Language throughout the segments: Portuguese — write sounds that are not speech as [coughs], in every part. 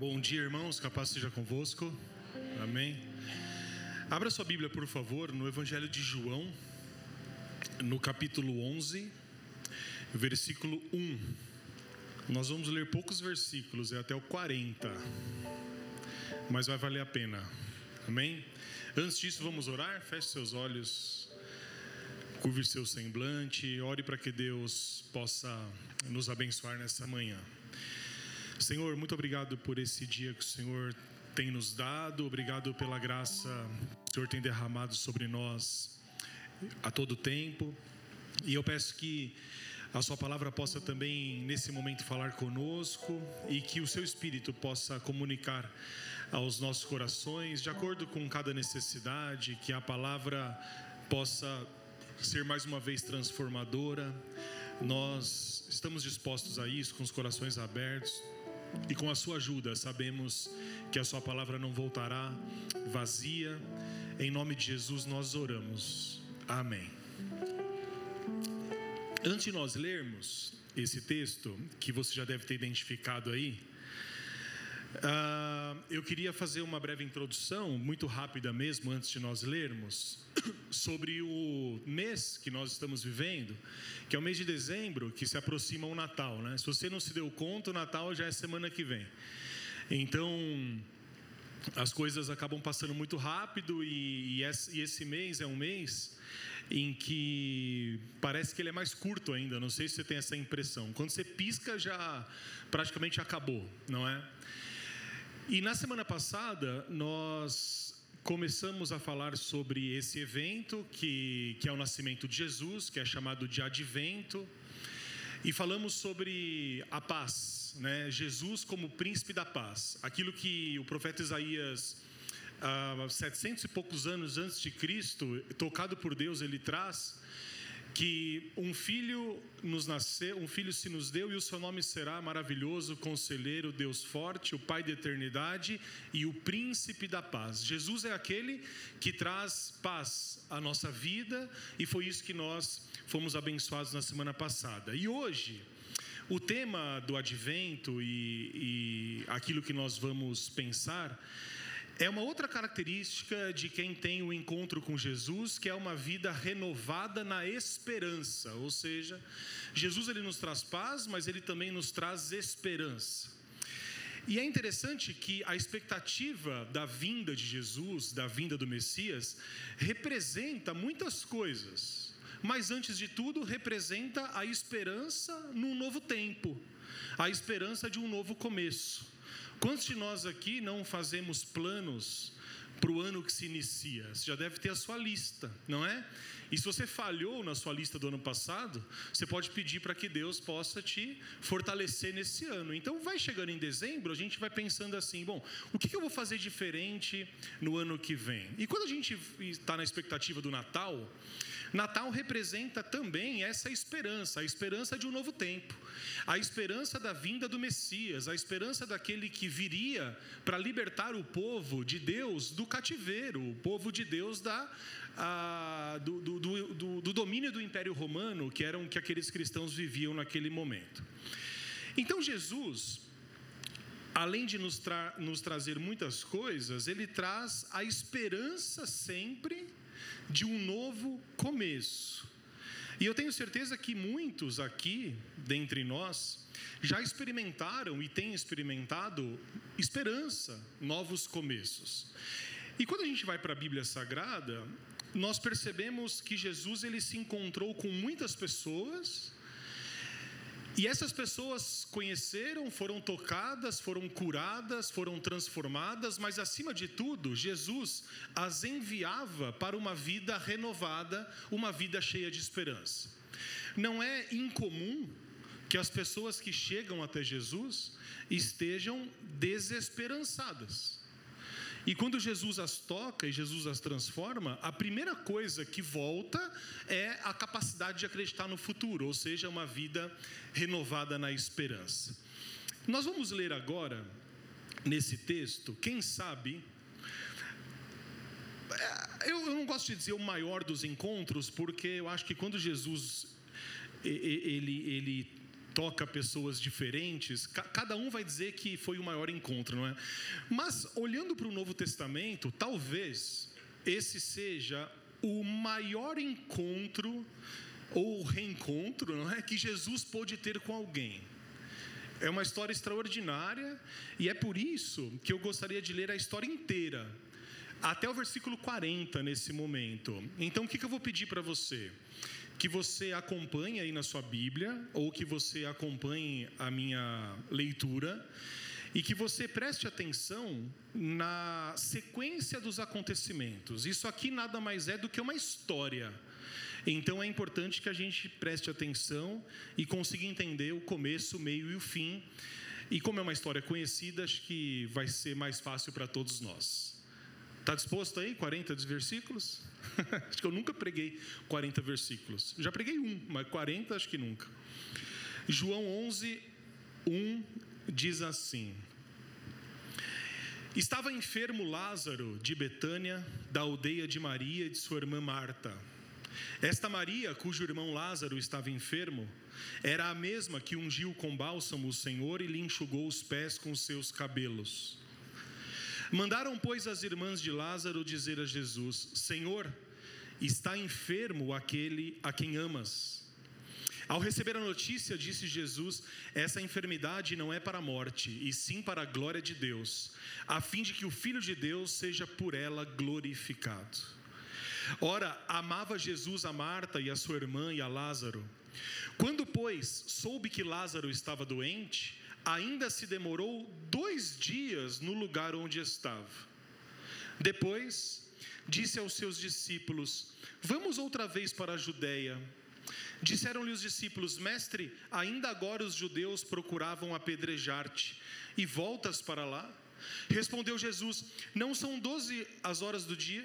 Bom dia, irmãos. Capaz seja convosco. Amém. Abra sua Bíblia, por favor, no Evangelho de João, no capítulo 11, versículo 1. Nós vamos ler poucos versículos, é até o 40, mas vai valer a pena. Amém? Antes disso, vamos orar? Feche seus olhos, curve seu semblante, ore para que Deus possa nos abençoar nessa manhã. Senhor, muito obrigado por esse dia que o Senhor tem nos dado, obrigado pela graça que o Senhor tem derramado sobre nós a todo tempo. E eu peço que a Sua palavra possa também, nesse momento, falar conosco e que o Seu Espírito possa comunicar aos nossos corações, de acordo com cada necessidade, que a palavra possa ser mais uma vez transformadora. Nós estamos dispostos a isso, com os corações abertos. E com a sua ajuda, sabemos que a sua palavra não voltará vazia. Em nome de Jesus nós oramos. Amém. Antes de nós lermos esse texto, que você já deve ter identificado aí, uh, eu queria fazer uma breve introdução, muito rápida mesmo, antes de nós lermos, [coughs] sobre o mês que nós estamos vivendo, que é o mês de dezembro, que se aproxima o Natal. Né? Se você não se deu conta, o Natal já é semana que vem. Então, as coisas acabam passando muito rápido e, esse mês é um mês em que parece que ele é mais curto ainda. Não sei se você tem essa impressão. Quando você pisca, já praticamente acabou, não é? E na semana passada, nós começamos a falar sobre esse evento que, que é o nascimento de Jesus, que é chamado de Advento, e falamos sobre a paz, né? Jesus como príncipe da paz, aquilo que o profeta Isaías, há 700 e poucos anos antes de Cristo, tocado por Deus, ele traz que um filho nos nasceu, um filho se nos deu e o seu nome será maravilhoso, conselheiro, Deus forte, o Pai da eternidade e o príncipe da paz. Jesus é aquele que traz paz à nossa vida e foi isso que nós fomos abençoados na semana passada. E hoje, o tema do advento e, e aquilo que nós vamos pensar é uma outra característica de quem tem o encontro com Jesus, que é uma vida renovada na esperança. Ou seja, Jesus ele nos traz paz, mas ele também nos traz esperança. E é interessante que a expectativa da vinda de Jesus, da vinda do Messias, representa muitas coisas. Mas antes de tudo, representa a esperança num novo tempo, a esperança de um novo começo. Quantos de nós aqui não fazemos planos para o ano que se inicia? Você já deve ter a sua lista, não é? E se você falhou na sua lista do ano passado, você pode pedir para que Deus possa te fortalecer nesse ano. Então, vai chegando em dezembro, a gente vai pensando assim: bom, o que eu vou fazer diferente no ano que vem? E quando a gente está na expectativa do Natal, Natal representa também essa esperança, a esperança de um novo tempo, a esperança da vinda do Messias, a esperança daquele que viria para libertar o povo de Deus do cativeiro, o povo de Deus da, a, do, do, do, do domínio do Império Romano, que eram que aqueles cristãos viviam naquele momento. Então Jesus, além de nos, tra nos trazer muitas coisas, ele traz a esperança sempre de um novo começo. E eu tenho certeza que muitos aqui, dentre nós, já experimentaram e têm experimentado esperança, novos começos. E quando a gente vai para a Bíblia Sagrada, nós percebemos que Jesus ele se encontrou com muitas pessoas e essas pessoas conheceram, foram tocadas, foram curadas, foram transformadas, mas acima de tudo, Jesus as enviava para uma vida renovada, uma vida cheia de esperança. Não é incomum que as pessoas que chegam até Jesus estejam desesperançadas. E quando Jesus as toca e Jesus as transforma, a primeira coisa que volta é a capacidade de acreditar no futuro, ou seja, uma vida renovada na esperança. Nós vamos ler agora, nesse texto, quem sabe. É, eu, não gosto de dizer o maior dos encontros, porque eu acho que quando Jesus ele, ele toca pessoas diferentes, cada um vai dizer que foi o maior encontro, não é? Mas olhando para o Novo Testamento, talvez esse seja o maior encontro ou reencontro, não é, que Jesus pôde ter com alguém. É uma história extraordinária e é por isso que eu gostaria de ler a história inteira, até o versículo 40 nesse momento. Então, o que, eu vou pedir para você? Que você acompanhe aí na sua Bíblia, ou que você acompanhe a minha leitura, e que você preste atenção na sequência dos acontecimentos. Isso aqui nada mais é do que uma história. Então é importante que a gente preste atenção e consiga entender o começo, o meio e o fim. E como é uma história conhecida, acho que vai ser mais fácil para todos nós. Está disposto aí? 40 versículos? [laughs] acho que eu nunca preguei 40 versículos. Já preguei um, mas 40 acho que nunca. João 11, 1 diz assim: Estava enfermo Lázaro de Betânia, da aldeia de Maria e de sua irmã Marta. Esta Maria, cujo irmão Lázaro estava enfermo, era a mesma que ungiu com bálsamo o Senhor e lhe enxugou os pés com seus cabelos. Mandaram, pois, as irmãs de Lázaro dizer a Jesus: Senhor, está enfermo aquele a quem amas. Ao receber a notícia, disse Jesus: Essa enfermidade não é para a morte, e sim para a glória de Deus, a fim de que o Filho de Deus seja por ela glorificado. Ora, amava Jesus a Marta e a sua irmã e a Lázaro. Quando, pois, soube que Lázaro estava doente, ainda se demorou dois dias no lugar onde estava. Depois, disse aos seus discípulos: Vamos outra vez para a Judéia. Disseram-lhe os discípulos: Mestre, ainda agora os judeus procuravam apedrejar-te, e voltas para lá? Respondeu Jesus: Não são doze as horas do dia?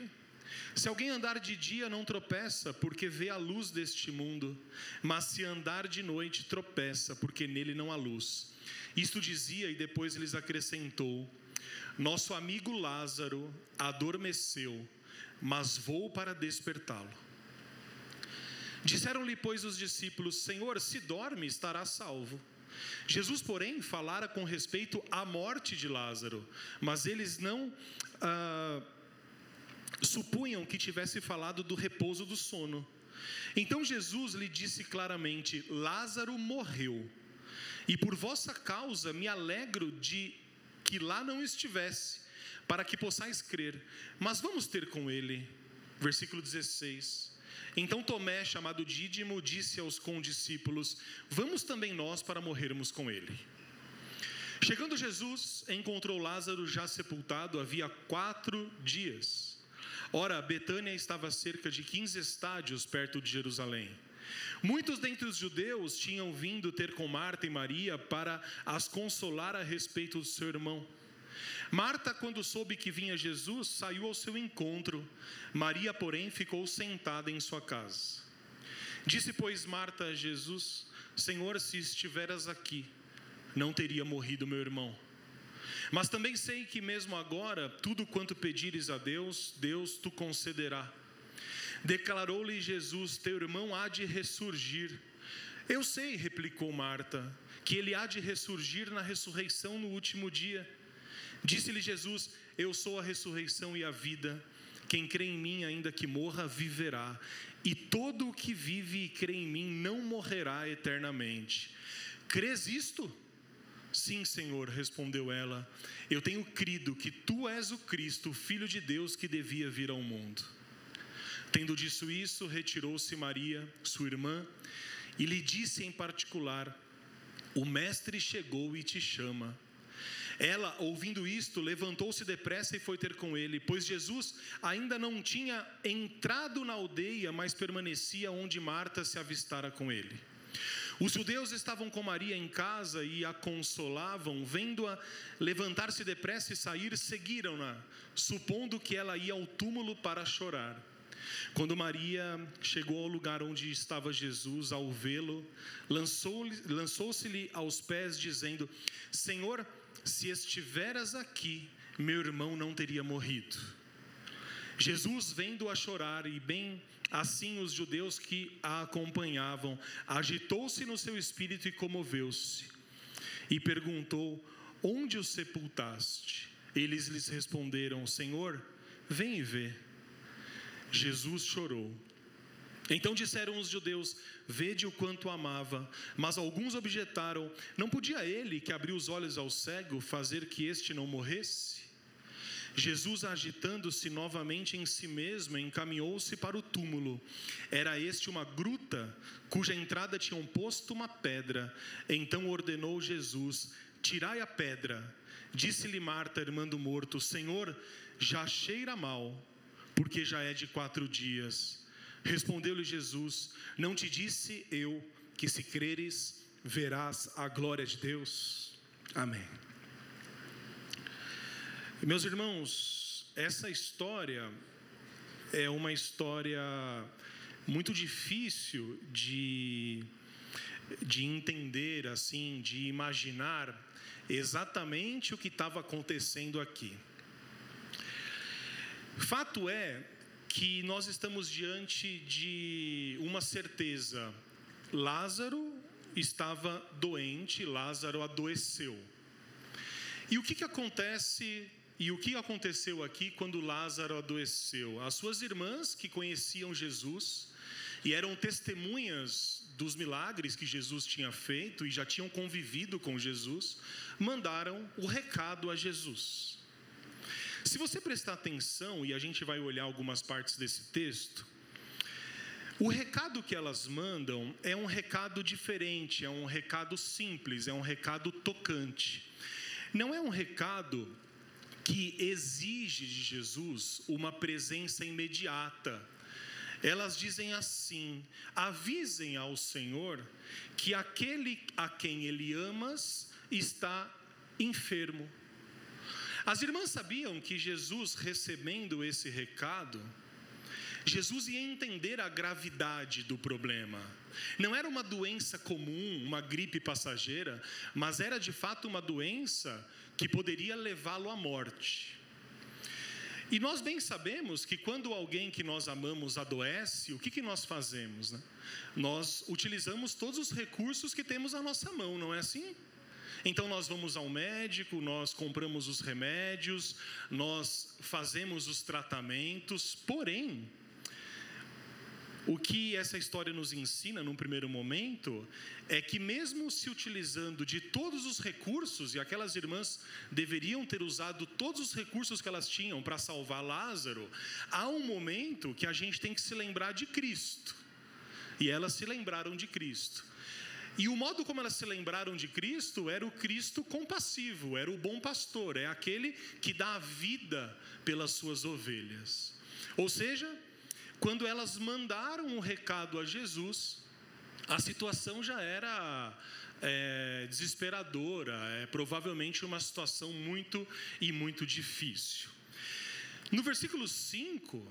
Se alguém andar de dia, não tropeça, porque vê a luz deste mundo, mas se andar de noite, tropeça, porque nele não há luz. Isto dizia e depois lhes acrescentou: Nosso amigo Lázaro adormeceu, mas vou para despertá-lo. Disseram-lhe, pois, os discípulos: Senhor, se dorme, estará salvo. Jesus, porém, falara com respeito à morte de Lázaro, mas eles não ah, supunham que tivesse falado do repouso do sono. Então Jesus lhe disse claramente: Lázaro morreu e por vossa causa me alegro de que lá não estivesse, para que possais crer. Mas vamos ter com ele. Versículo 16. Então Tomé, chamado Dídimo, disse aos condiscípulos: Vamos também nós para morrermos com ele. Chegando Jesus, encontrou Lázaro já sepultado havia quatro dias. Ora, Betânia estava a cerca de 15 estádios perto de Jerusalém. Muitos dentre os judeus tinham vindo ter com Marta e Maria para as consolar a respeito do seu irmão. Marta, quando soube que vinha Jesus, saiu ao seu encontro. Maria, porém, ficou sentada em sua casa. Disse, pois, Marta a Jesus: Senhor, se estiveras aqui, não teria morrido meu irmão. Mas também sei que mesmo agora, tudo quanto pedires a Deus, Deus tu concederá. Declarou-lhe Jesus: Teu irmão há de ressurgir. Eu sei, replicou Marta, que ele há de ressurgir na ressurreição no último dia. Disse-lhe Jesus: Eu sou a ressurreição e a vida. Quem crê em mim, ainda que morra, viverá. E todo o que vive e crê em mim não morrerá eternamente. Crês isto? Sim, Senhor, respondeu ela. Eu tenho crido que tu és o Cristo, Filho de Deus que devia vir ao mundo. Tendo dito isso, retirou-se Maria, sua irmã, e lhe disse em particular: O mestre chegou e te chama. Ela, ouvindo isto, levantou-se depressa e foi ter com ele, pois Jesus ainda não tinha entrado na aldeia, mas permanecia onde Marta se avistara com ele. Os judeus estavam com Maria em casa e a consolavam, vendo-a levantar-se depressa e sair, seguiram-na, supondo que ela ia ao túmulo para chorar. Quando Maria chegou ao lugar onde estava Jesus, ao vê-lo, lançou-se-lhe aos pés, dizendo: Senhor, se estiveras aqui, meu irmão não teria morrido. Jesus, vendo-a chorar, e bem assim os judeus que a acompanhavam, agitou-se no seu espírito e comoveu-se, e perguntou: Onde o sepultaste? Eles lhes responderam: Senhor, vem e vê. Jesus chorou. Então disseram os judeus: Vede o quanto amava. Mas alguns objetaram: Não podia ele, que abriu os olhos ao cego, fazer que este não morresse? Jesus, agitando-se novamente em si mesmo, encaminhou-se para o túmulo. Era este uma gruta, cuja entrada tinham posto uma pedra. Então ordenou Jesus: Tirai a pedra. Disse-lhe Marta, irmã do morto: Senhor, já cheira mal, porque já é de quatro dias. Respondeu-lhe Jesus: Não te disse eu que se creres, verás a glória de Deus? Amém. Meus irmãos, essa história é uma história muito difícil de, de entender, assim, de imaginar exatamente o que estava acontecendo aqui. Fato é que nós estamos diante de uma certeza: Lázaro estava doente, Lázaro adoeceu. E o que, que acontece e o que aconteceu aqui quando Lázaro adoeceu? As suas irmãs que conheciam Jesus e eram testemunhas dos milagres que Jesus tinha feito e já tinham convivido com Jesus, mandaram o recado a Jesus. Se você prestar atenção, e a gente vai olhar algumas partes desse texto, o recado que elas mandam é um recado diferente, é um recado simples, é um recado tocante. Não é um recado que exige de Jesus uma presença imediata. Elas dizem assim: avisem ao Senhor que aquele a quem ele amas está enfermo. As irmãs sabiam que Jesus, recebendo esse recado, Jesus ia entender a gravidade do problema. Não era uma doença comum, uma gripe passageira, mas era de fato uma doença que poderia levá-lo à morte. E nós bem sabemos que quando alguém que nós amamos adoece, o que, que nós fazemos? Né? Nós utilizamos todos os recursos que temos à nossa mão, não é assim? Então nós vamos ao médico, nós compramos os remédios, nós fazemos os tratamentos, porém, o que essa história nos ensina num primeiro momento é que, mesmo se utilizando de todos os recursos, e aquelas irmãs deveriam ter usado todos os recursos que elas tinham para salvar Lázaro, há um momento que a gente tem que se lembrar de Cristo. E elas se lembraram de Cristo. E o modo como elas se lembraram de Cristo era o Cristo compassivo, era o bom pastor, é aquele que dá a vida pelas suas ovelhas. Ou seja, quando elas mandaram o um recado a Jesus, a situação já era é, desesperadora, é provavelmente uma situação muito e muito difícil. No versículo 5,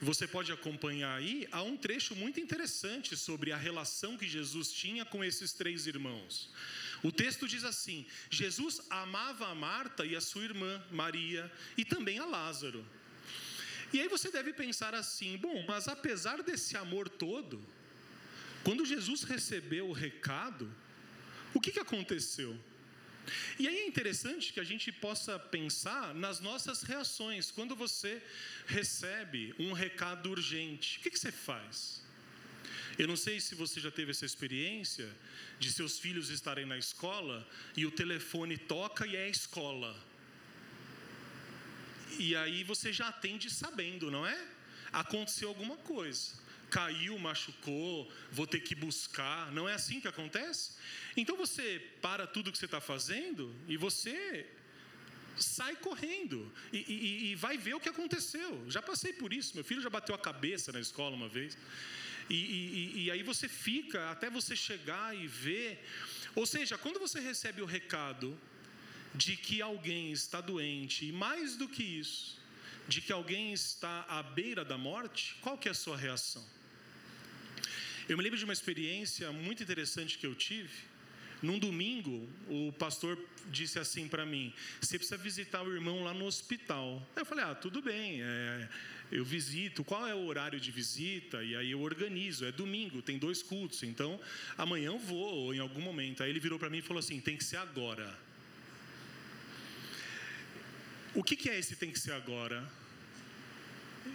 você pode acompanhar aí, há um trecho muito interessante sobre a relação que Jesus tinha com esses três irmãos. O texto diz assim: Jesus amava a Marta e a sua irmã Maria e também a Lázaro. E aí você deve pensar assim: bom, mas apesar desse amor todo, quando Jesus recebeu o recado, o que, que aconteceu? E aí é interessante que a gente possa pensar nas nossas reações. Quando você recebe um recado urgente, o que, você faz? Eu não sei se você já teve essa experiência de seus filhos estarem na escola e o telefone toca e é a escola. E aí você já atende sabendo, não é? Aconteceu alguma coisa. Caiu, machucou, vou ter que buscar. Não é assim que acontece? Então você para tudo que você está fazendo e você sai correndo e, e, e, vai ver o que aconteceu. Já passei por isso. Meu filho já bateu a cabeça na escola uma vez. E, e aí você fica até você chegar e ver. Ou seja, quando você recebe o recado de que alguém está doente, e mais do que isso, de que alguém está à beira da morte, qual que é a sua reação? Eu me lembro de uma experiência muito interessante que eu tive Num domingo, o pastor disse assim para mim: você precisa visitar o irmão lá no hospital. Eu falei: ah, tudo bem, é, eu visito. Qual é o horário de visita? E aí eu organizo. É domingo, tem dois cultos. Então amanhã eu vou, ou em algum momento. Aí ele virou para mim e falou assim: tem que ser agora. O que, que é esse tem que ser agora?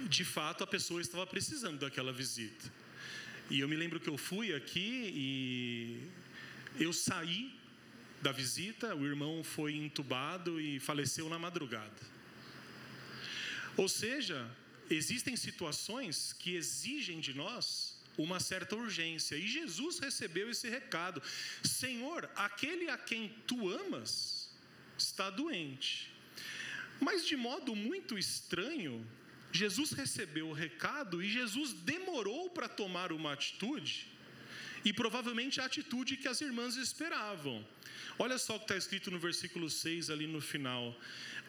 De fato, a pessoa estava precisando daquela visita. E eu me lembro que eu fui aqui e eu saí da visita, o irmão foi entubado e faleceu na madrugada. Ou seja, existem situações que exigem de nós uma certa urgência. E Jesus recebeu esse recado: Senhor, aquele a quem tu amas está doente. Mas de modo muito estranho, Jesus recebeu o recado e Jesus demorou para tomar uma atitude, e provavelmente a atitude que as irmãs esperavam. Olha só o que está escrito no versículo 6 ali no final.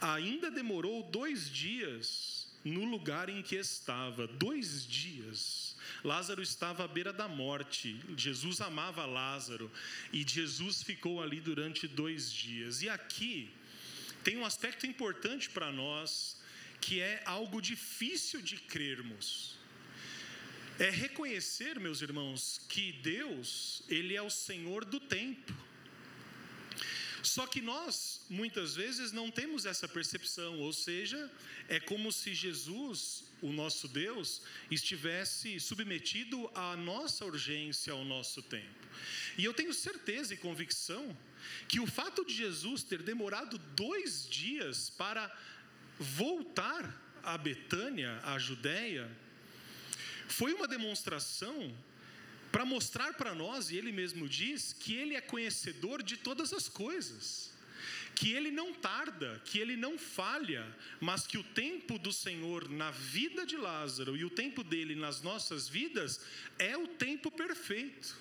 Ainda demorou dois dias no lugar em que estava, dois dias. Lázaro estava à beira da morte, Jesus amava Lázaro, e Jesus ficou ali durante dois dias. E aqui tem um aspecto importante para nós que é algo difícil de crermos. É reconhecer, meus irmãos, que Deus, ele é o Senhor do tempo. Só que nós, muitas vezes, não temos essa percepção, ou seja, é como se Jesus, o nosso Deus, estivesse submetido à nossa urgência, ao nosso tempo. E eu tenho certeza e convicção que o fato de Jesus ter demorado dois dias para voltar a Betânia, a Judéia, foi uma demonstração para mostrar para nós, e ele mesmo diz, que ele é conhecedor de todas as coisas, que ele não tarda, que ele não falha, mas que o tempo do Senhor na vida de Lázaro e o tempo dele nas nossas vidas é o tempo perfeito.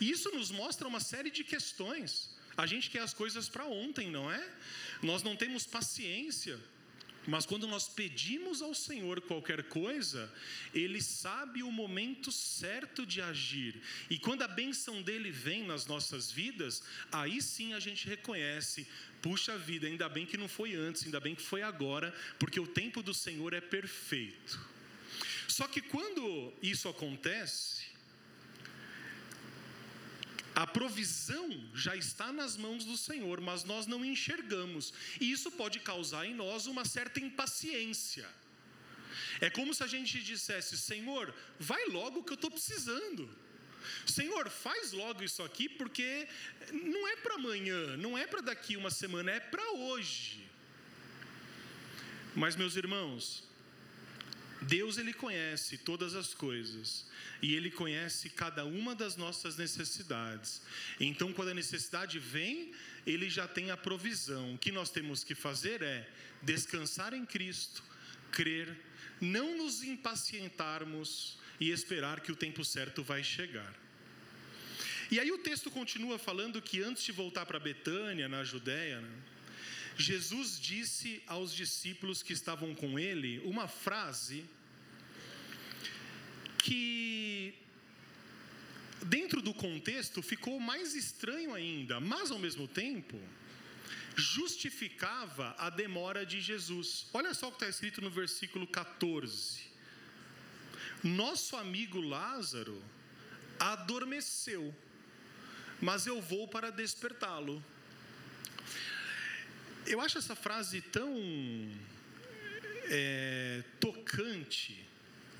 E isso nos mostra uma série de questões. A gente quer as coisas para ontem, não é? Nós não temos paciência mas quando nós pedimos ao Senhor qualquer coisa, Ele sabe o momento certo de agir. E quando a benção dele vem nas nossas vidas, aí sim a gente reconhece: puxa vida, ainda bem que não foi antes, ainda bem que foi agora, porque o tempo do Senhor é perfeito. Só que quando isso acontece, a provisão já está nas mãos do Senhor, mas nós não enxergamos. E isso pode causar em nós uma certa impaciência. É como se a gente dissesse: Senhor, vai logo que eu estou precisando. Senhor, faz logo isso aqui, porque não é para amanhã, não é para daqui uma semana, é para hoje. Mas, meus irmãos, Deus ele conhece todas as coisas e ele conhece cada uma das nossas necessidades. Então, quando a necessidade vem, ele já tem a provisão. O que nós temos que fazer é descansar em Cristo, crer, não nos impacientarmos e esperar que o tempo certo vai chegar. E aí o texto continua falando que antes de voltar para Betânia, na Judéia, né, Jesus disse aos discípulos que estavam com ele uma frase que, dentro do contexto, ficou mais estranho ainda, mas ao mesmo tempo justificava a demora de Jesus. Olha só o que está escrito no versículo 14: Nosso amigo Lázaro adormeceu, mas eu vou para despertá-lo. Eu acho essa frase tão é, tocante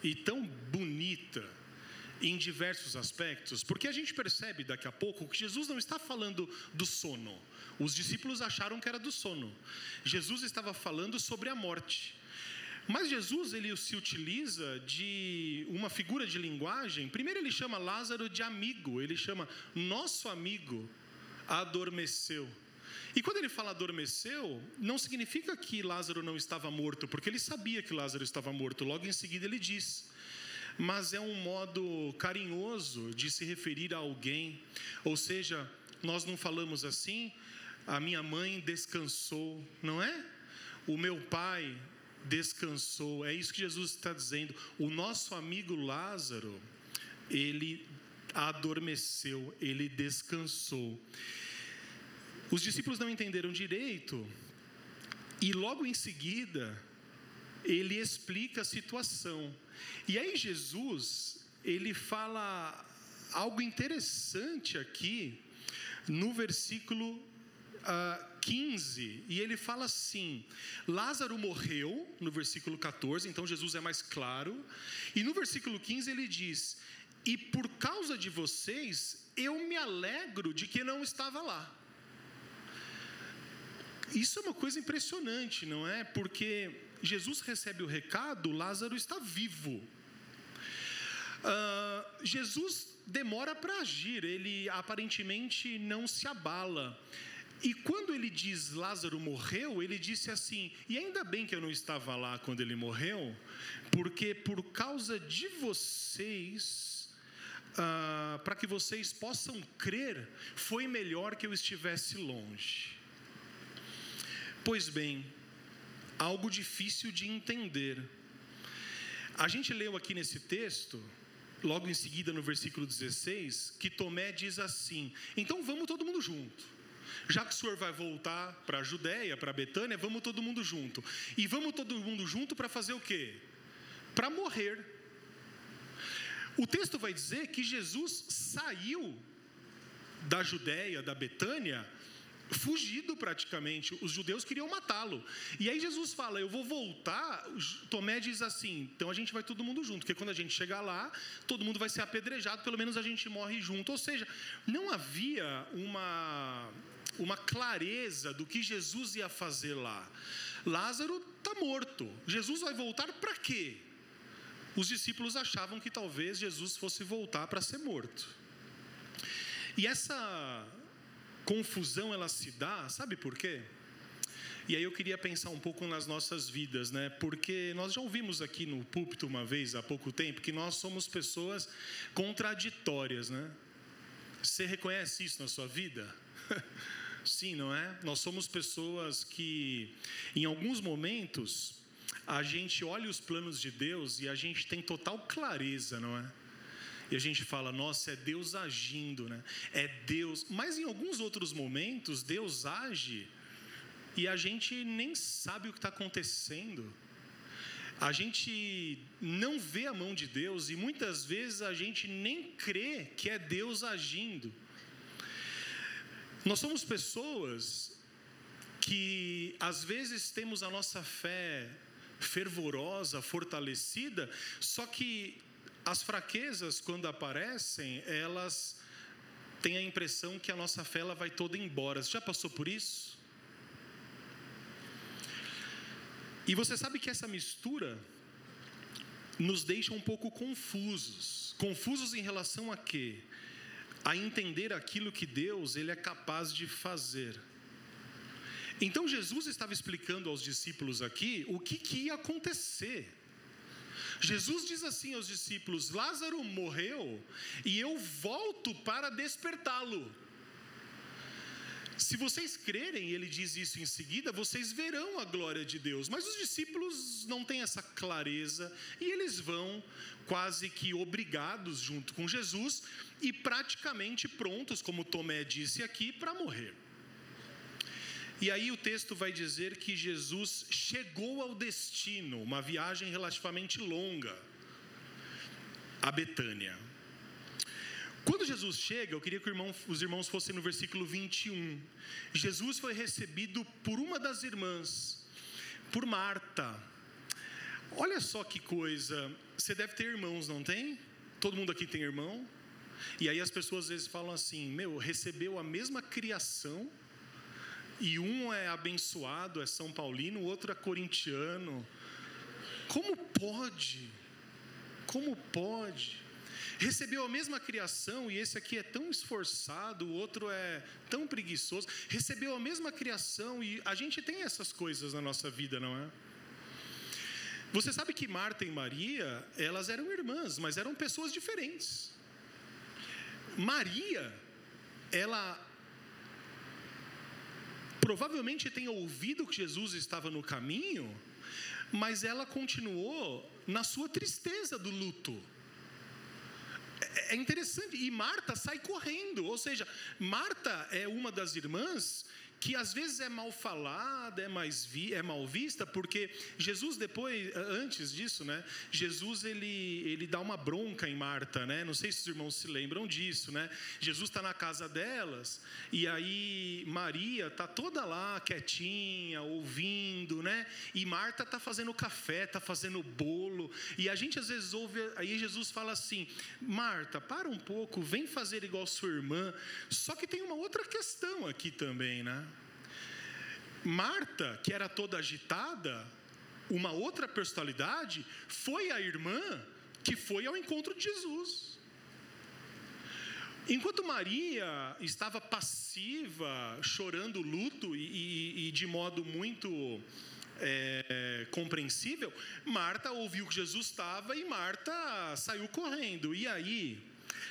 e tão bonita em diversos aspectos, porque a gente percebe daqui a pouco que Jesus não está falando do sono. Os discípulos acharam que era do sono. Jesus estava falando sobre a morte. Mas Jesus ele se utiliza de uma figura de linguagem. Primeiro ele chama Lázaro de amigo, ele chama nosso amigo adormeceu. E quando ele fala adormeceu, não significa que Lázaro não estava morto, porque ele sabia que Lázaro estava morto. Logo em seguida ele diz. Mas é um modo carinhoso de se referir a alguém. Ou seja, nós não falamos assim, a minha mãe descansou, não é? O meu pai descansou. É isso que Jesus está dizendo. O nosso amigo Lázaro, ele adormeceu, ele descansou. Os discípulos não entenderam direito, e logo em seguida, ele explica a situação. E aí, Jesus, ele fala algo interessante aqui, no versículo uh, 15, e ele fala assim: Lázaro morreu, no versículo 14, então Jesus é mais claro, e no versículo 15 ele diz: E por causa de vocês, eu me alegro de que não estava lá. Isso é uma coisa impressionante, não é? Porque Jesus recebe o recado, Lázaro está vivo. Uh, Jesus demora para agir, ele aparentemente não se abala. E quando ele diz Lázaro morreu, ele disse assim: e ainda bem que eu não estava lá quando ele morreu, porque por causa de vocês, uh, para que vocês possam crer, foi melhor que eu estivesse longe. Pois bem, algo difícil de entender. A gente leu aqui nesse texto logo em seguida no versículo 16, que Tomé diz assim: Então vamos todo mundo junto. Já que o senhor vai voltar para a Judéia, para Betânia, vamos todo mundo junto. E vamos todo mundo junto para fazer o quê? Para morrer. O texto vai dizer que Jesus saiu da Judéia, da Betânia, fugido praticamente. Os judeus queriam matá-lo. E aí Jesus fala: Eu vou voltar. Tomé diz assim: Então a gente vai todo mundo junto, porque quando a gente chegar lá, todo mundo vai ser apedrejado, pelo menos a gente morre junto. Ou seja, não havia uma, uma clareza do que Jesus ia fazer lá. Lázaro está morto. Jesus vai voltar para quê? Os discípulos achavam que talvez Jesus fosse voltar para ser morto. E essa confusão ela se dá, sabe por quê? E aí eu queria pensar um pouco nas nossas vidas, né? Porque nós já ouvimos aqui no púlpito uma vez há pouco tempo que nós somos pessoas contraditórias, né? Você reconhece isso na sua vida? [laughs] Sim, não é? Nós somos pessoas que, em alguns momentos, a gente olha os planos de Deus e a gente tem total clareza, não é? E a gente fala, nossa, é Deus agindo, né? É Deus. Mas em alguns outros momentos, Deus age e a gente nem sabe o que está acontecendo. A gente não vê a mão de Deus e muitas vezes a gente nem crê que é Deus agindo. Nós somos pessoas que às vezes temos a nossa fé fervorosa, fortalecida, só que as fraquezas, quando aparecem, elas têm a impressão que a nossa fé ela vai toda embora. Você já passou por isso? E você sabe que essa mistura nos deixa um pouco confusos. Confusos em relação a quê? A entender aquilo que Deus ele é capaz de fazer. Então Jesus estava explicando aos discípulos aqui o que, que ia acontecer. Jesus diz assim aos discípulos: Lázaro morreu e eu volto para despertá-lo. Se vocês crerem, ele diz isso em seguida, vocês verão a glória de Deus. Mas os discípulos não têm essa clareza e eles vão quase que obrigados junto com Jesus e praticamente prontos, como Tomé disse aqui, para morrer. E aí o texto vai dizer que Jesus chegou ao destino, uma viagem relativamente longa, a Betânia. Quando Jesus chega, eu queria que os irmãos fossem no versículo 21. Jesus foi recebido por uma das irmãs, por Marta. Olha só que coisa. Você deve ter irmãos, não tem? Todo mundo aqui tem irmão? E aí as pessoas às vezes falam assim: Meu, recebeu a mesma criação e um é abençoado, é São Paulino, o outro é corintiano. Como pode? Como pode? Recebeu a mesma criação e esse aqui é tão esforçado, o outro é tão preguiçoso. Recebeu a mesma criação e a gente tem essas coisas na nossa vida, não é? Você sabe que Marta e Maria, elas eram irmãs, mas eram pessoas diferentes. Maria, ela provavelmente tenha ouvido que Jesus estava no caminho, mas ela continuou na sua tristeza do luto. É interessante, e Marta sai correndo, ou seja, Marta é uma das irmãs que às vezes é mal falada, é, mais vi, é mal vista, porque Jesus depois, antes disso, né? Jesus ele, ele dá uma bronca em Marta, né? Não sei se os irmãos se lembram disso, né? Jesus está na casa delas e aí Maria tá toda lá quietinha, ouvindo, né? E Marta está fazendo café, está fazendo bolo e a gente às vezes ouve, aí Jesus fala assim: Marta, para um pouco, vem fazer igual sua irmã. Só que tem uma outra questão aqui também, né? Marta, que era toda agitada, uma outra personalidade, foi a irmã que foi ao encontro de Jesus. Enquanto Maria estava passiva, chorando luto e, e, e de modo muito é, compreensível, Marta ouviu que Jesus estava e Marta saiu correndo. E aí,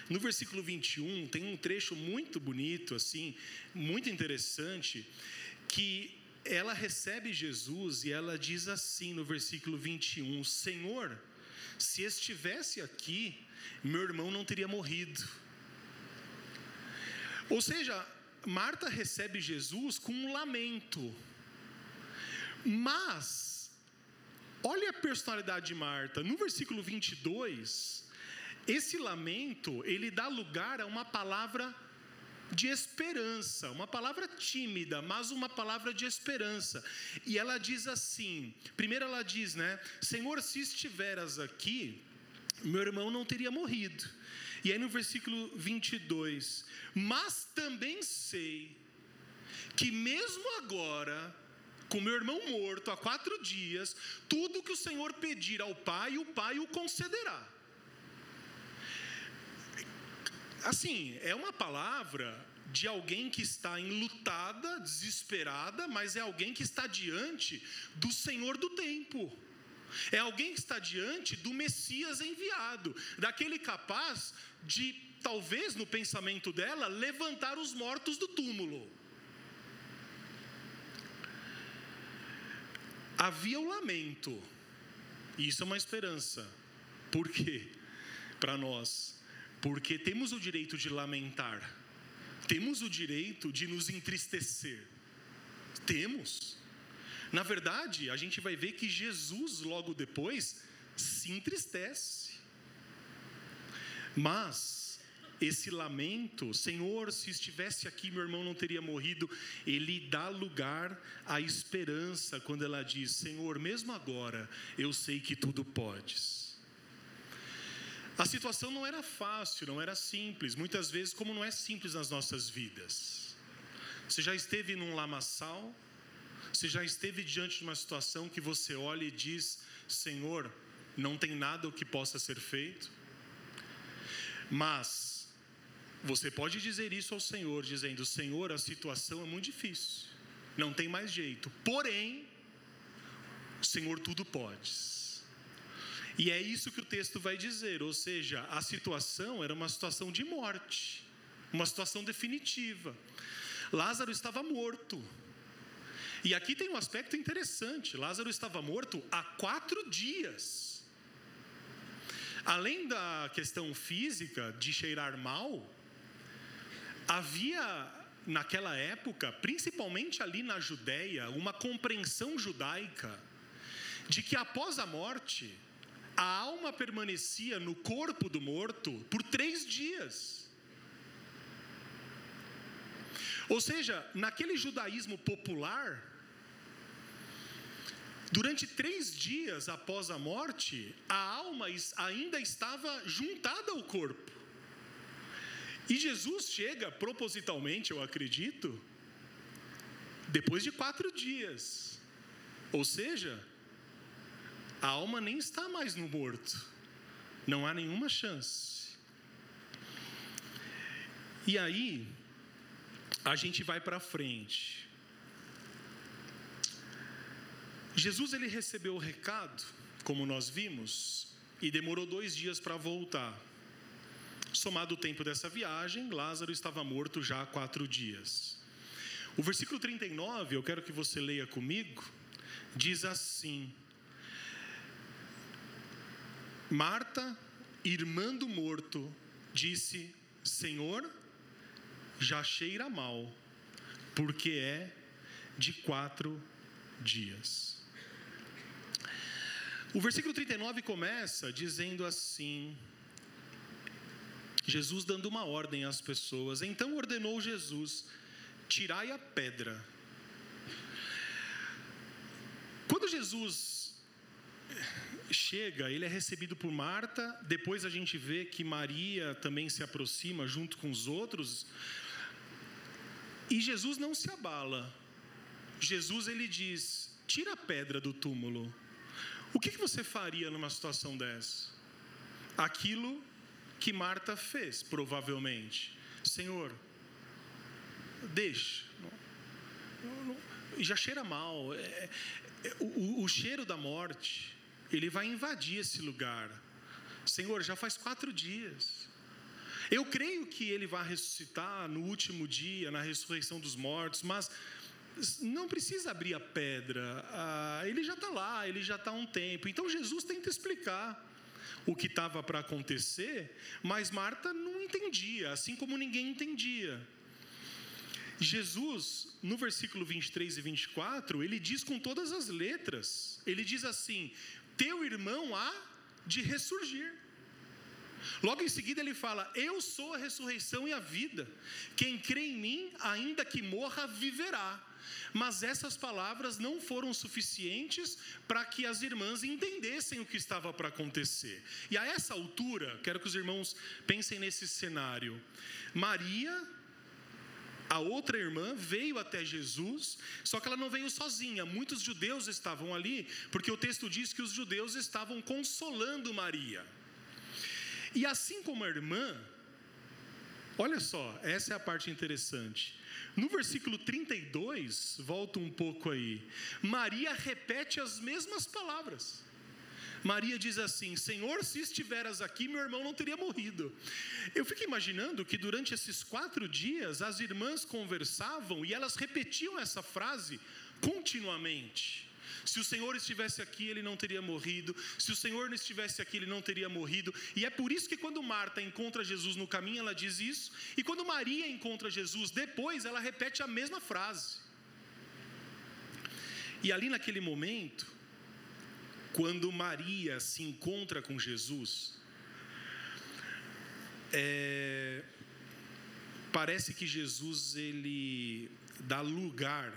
no versículo 21, tem um trecho muito bonito, assim, muito interessante, que ela recebe Jesus e ela diz assim no versículo 21: Senhor, se estivesse aqui, meu irmão não teria morrido. Ou seja, Marta recebe Jesus com um lamento, mas, olha a personalidade de Marta, no versículo 22, esse lamento, ele dá lugar a uma palavra de esperança, uma palavra tímida, mas uma palavra de esperança. E ela diz assim: primeiro ela diz, né, Senhor, se estiveras aqui, meu irmão não teria morrido. E aí no versículo 22, mas também sei que mesmo agora, com meu irmão morto há quatro dias, tudo que o Senhor pedir ao Pai, o Pai o concederá assim, é uma palavra de alguém que está enlutada, desesperada, mas é alguém que está diante do Senhor do tempo. É alguém que está diante do Messias enviado, daquele capaz de, talvez no pensamento dela, levantar os mortos do túmulo. Havia o lamento, e isso é uma esperança. Por quê? Para nós, porque temos o direito de lamentar, temos o direito de nos entristecer. Temos. Na verdade, a gente vai ver que Jesus, logo depois, se entristece. Mas, esse lamento, Senhor, se estivesse aqui, meu irmão não teria morrido, ele dá lugar à esperança quando ela diz: Senhor, mesmo agora, eu sei que tudo podes. A situação não era fácil, não era simples, muitas vezes, como não é simples nas nossas vidas. Você já esteve num lamaçal? Você já esteve diante de uma situação que você olha e diz: Senhor, não tem nada o que possa ser feito? Mas você pode dizer isso ao Senhor, dizendo: Senhor, a situação é muito difícil, não tem mais jeito, porém, Senhor, tudo podes. E é isso que o texto vai dizer, ou seja, a situação era uma situação de morte, uma situação definitiva. Lázaro estava morto. E aqui tem um aspecto interessante: Lázaro estava morto há quatro dias. Além da questão física de cheirar mal, havia naquela época, principalmente ali na Judéia, uma compreensão judaica de que após a morte a alma permanecia no corpo do morto por três dias. Ou seja, naquele judaísmo popular, durante três dias após a morte, a alma ainda estava juntada ao corpo. E Jesus chega propositalmente, eu acredito, depois de quatro dias. Ou seja, a alma nem está mais no morto. Não há nenhuma chance. E aí, a gente vai para frente. Jesus ele recebeu o recado, como nós vimos, e demorou dois dias para voltar. Somado o tempo dessa viagem, Lázaro estava morto já há quatro dias. O versículo 39, eu quero que você leia comigo, diz assim: Marta, irmã do morto, disse: Senhor, já cheira mal, porque é de quatro dias. O versículo 39 começa dizendo assim: Jesus dando uma ordem às pessoas. Então ordenou Jesus: tirai a pedra. Quando Jesus chega, ele é recebido por Marta, depois a gente vê que Maria também se aproxima junto com os outros. E Jesus não se abala. Jesus ele diz: "Tira a pedra do túmulo". O que, você faria numa situação dessa? Aquilo que Marta fez, provavelmente. Senhor, deixa. Já cheira mal. É, é, o, o cheiro da morte, ele vai invadir esse lugar. Senhor, já faz quatro dias. Eu creio que ele vai ressuscitar no último dia, na ressurreição dos mortos, mas não precisa abrir a pedra, ah, ele já está lá, ele já está há um tempo. Então Jesus tenta explicar o que estava para acontecer, mas Marta não entendia, assim como ninguém entendia. Jesus, no versículo 23 e 24, ele diz com todas as letras: ele diz assim: Teu irmão há de ressurgir. Logo em seguida ele fala: Eu sou a ressurreição e a vida. Quem crê em mim, ainda que morra, viverá. Mas essas palavras não foram suficientes para que as irmãs entendessem o que estava para acontecer. E a essa altura, quero que os irmãos pensem nesse cenário. Maria, a outra irmã veio até Jesus, só que ela não veio sozinha. Muitos judeus estavam ali, porque o texto diz que os judeus estavam consolando Maria. E assim como a irmã, olha só, essa é a parte interessante. No versículo 32, volta um pouco aí. Maria repete as mesmas palavras. Maria diz assim: Senhor, se estiveras aqui, meu irmão não teria morrido. Eu fico imaginando que durante esses quatro dias as irmãs conversavam e elas repetiam essa frase continuamente. Se o Senhor estivesse aqui, ele não teria morrido. Se o Senhor não estivesse aqui, ele não teria morrido. E é por isso que quando Marta encontra Jesus no caminho, ela diz isso. E quando Maria encontra Jesus depois, ela repete a mesma frase. E ali naquele momento, quando Maria se encontra com Jesus, é, parece que Jesus ele dá lugar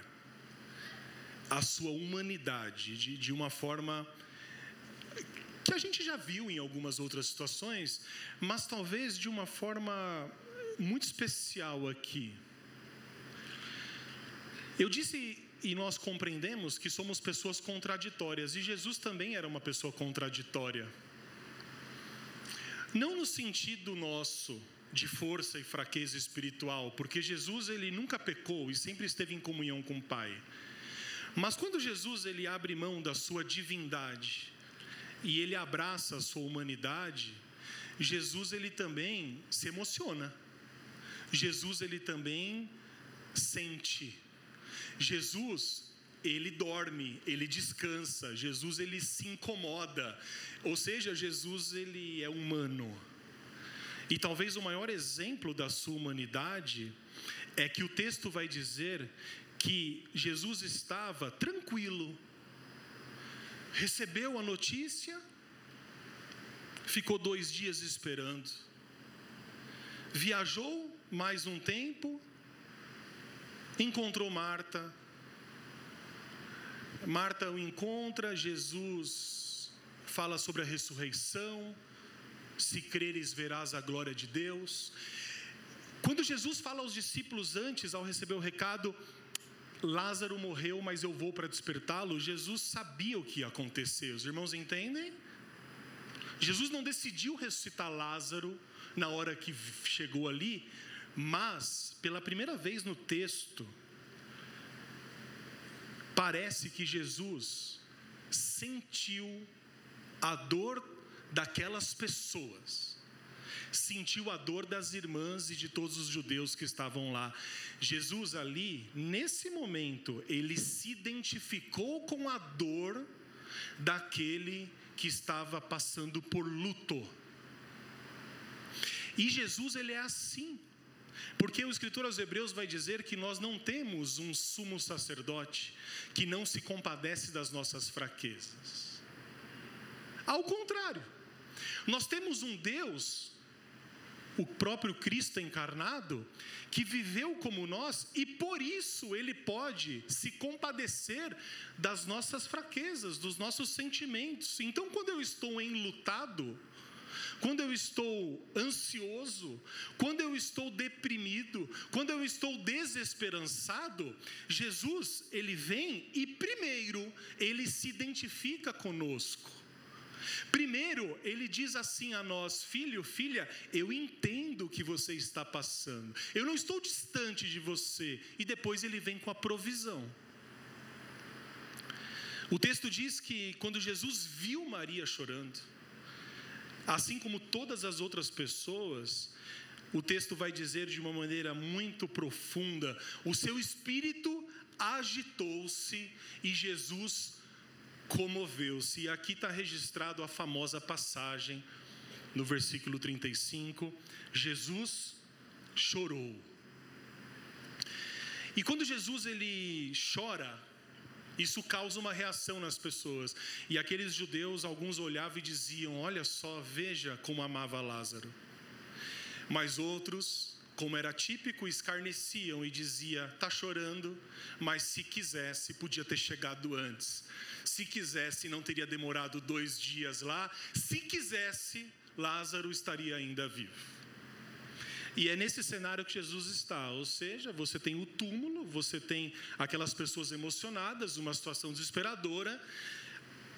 a sua humanidade de, de uma forma que a gente já viu em algumas outras situações, mas talvez de uma forma muito especial aqui. Eu disse e nós compreendemos que somos pessoas contraditórias, e Jesus também era uma pessoa contraditória. Não no sentido nosso de força e fraqueza espiritual, porque Jesus ele nunca pecou e sempre esteve em comunhão com o Pai. Mas quando Jesus ele abre mão da sua divindade e ele abraça a sua humanidade, Jesus ele também se emociona. Jesus ele também sente. Jesus ele dorme, ele descansa. Jesus ele se incomoda. Ou seja, Jesus ele é humano. E talvez o maior exemplo da sua humanidade é que o texto vai dizer que Jesus estava tranquilo, recebeu a notícia, ficou dois dias esperando, viajou mais um tempo, encontrou Marta. Marta o encontra, Jesus fala sobre a ressurreição. Se creres, verás a glória de Deus. Quando Jesus fala aos discípulos antes, ao receber o recado, Lázaro morreu, mas eu vou para despertá-lo. Jesus sabia o que ia acontecer. Os irmãos entendem? Jesus não decidiu ressuscitar Lázaro na hora que chegou ali, mas pela primeira vez no texto, parece que Jesus sentiu a dor daquelas pessoas sentiu a dor das irmãs e de todos os judeus que estavam lá. Jesus, ali, nesse momento, ele se identificou com a dor daquele que estava passando por luto. E Jesus ele é assim. Porque o escritor aos Hebreus vai dizer que nós não temos um sumo sacerdote que não se compadece das nossas fraquezas. Ao contrário, nós temos um Deus, o próprio Cristo encarnado, que viveu como nós e por isso ele pode se compadecer das nossas fraquezas, dos nossos sentimentos. Então, quando eu estou enlutado, quando eu estou ansioso, quando eu estou deprimido, quando eu estou desesperançado, Jesus, ele vem e primeiro ele se identifica conosco. Primeiro, ele diz assim a nós: Filho, filha, eu entendo o que você está passando, eu não estou distante de você. E depois ele vem com a provisão. O texto diz que quando Jesus viu Maria chorando, Assim como todas as outras pessoas, o texto vai dizer de uma maneira muito profunda: o seu espírito agitou-se e Jesus comoveu-se. E aqui está registrado a famosa passagem no versículo 35: Jesus chorou. E quando Jesus ele chora, isso causa uma reação nas pessoas. E aqueles judeus, alguns olhavam e diziam: Olha só, veja como amava Lázaro. Mas outros, como era típico, escarneciam e dizia: Está chorando, mas se quisesse, podia ter chegado antes. Se quisesse, não teria demorado dois dias lá. Se quisesse, Lázaro estaria ainda vivo. E é nesse cenário que Jesus está, ou seja, você tem o túmulo, você tem aquelas pessoas emocionadas, uma situação desesperadora,